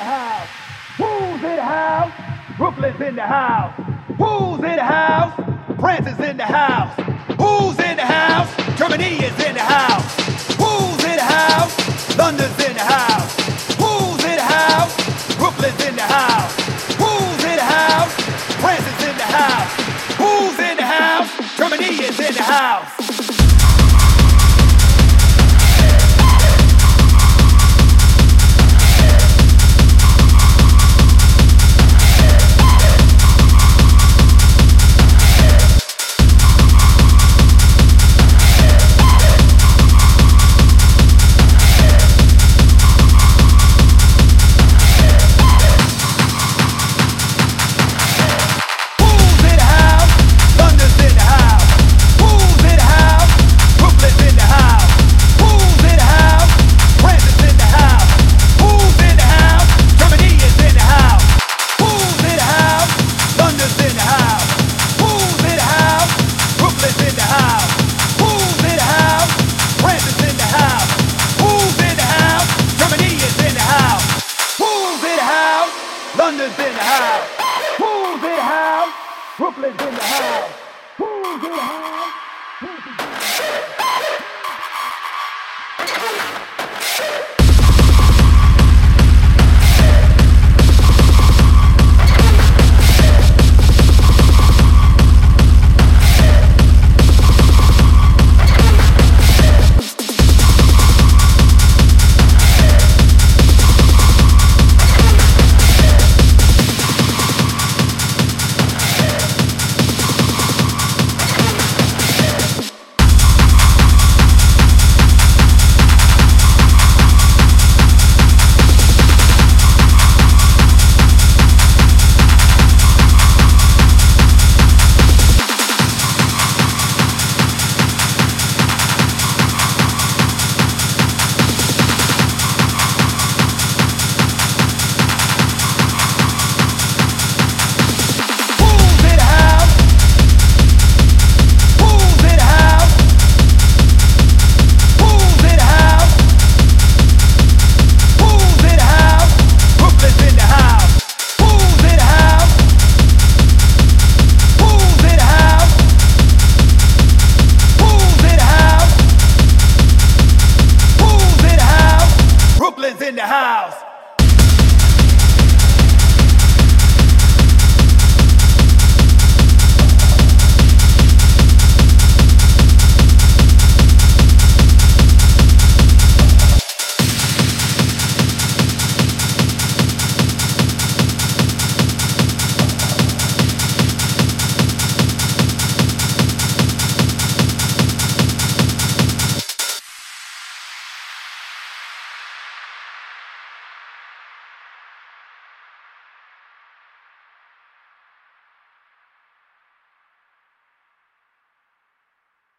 the house? Who's in the house? Brooklyn's in the house. Who's in the house? France is in the house. Who's in the house? Germany is in the house. Brooklyn's in the house. Who's in the house?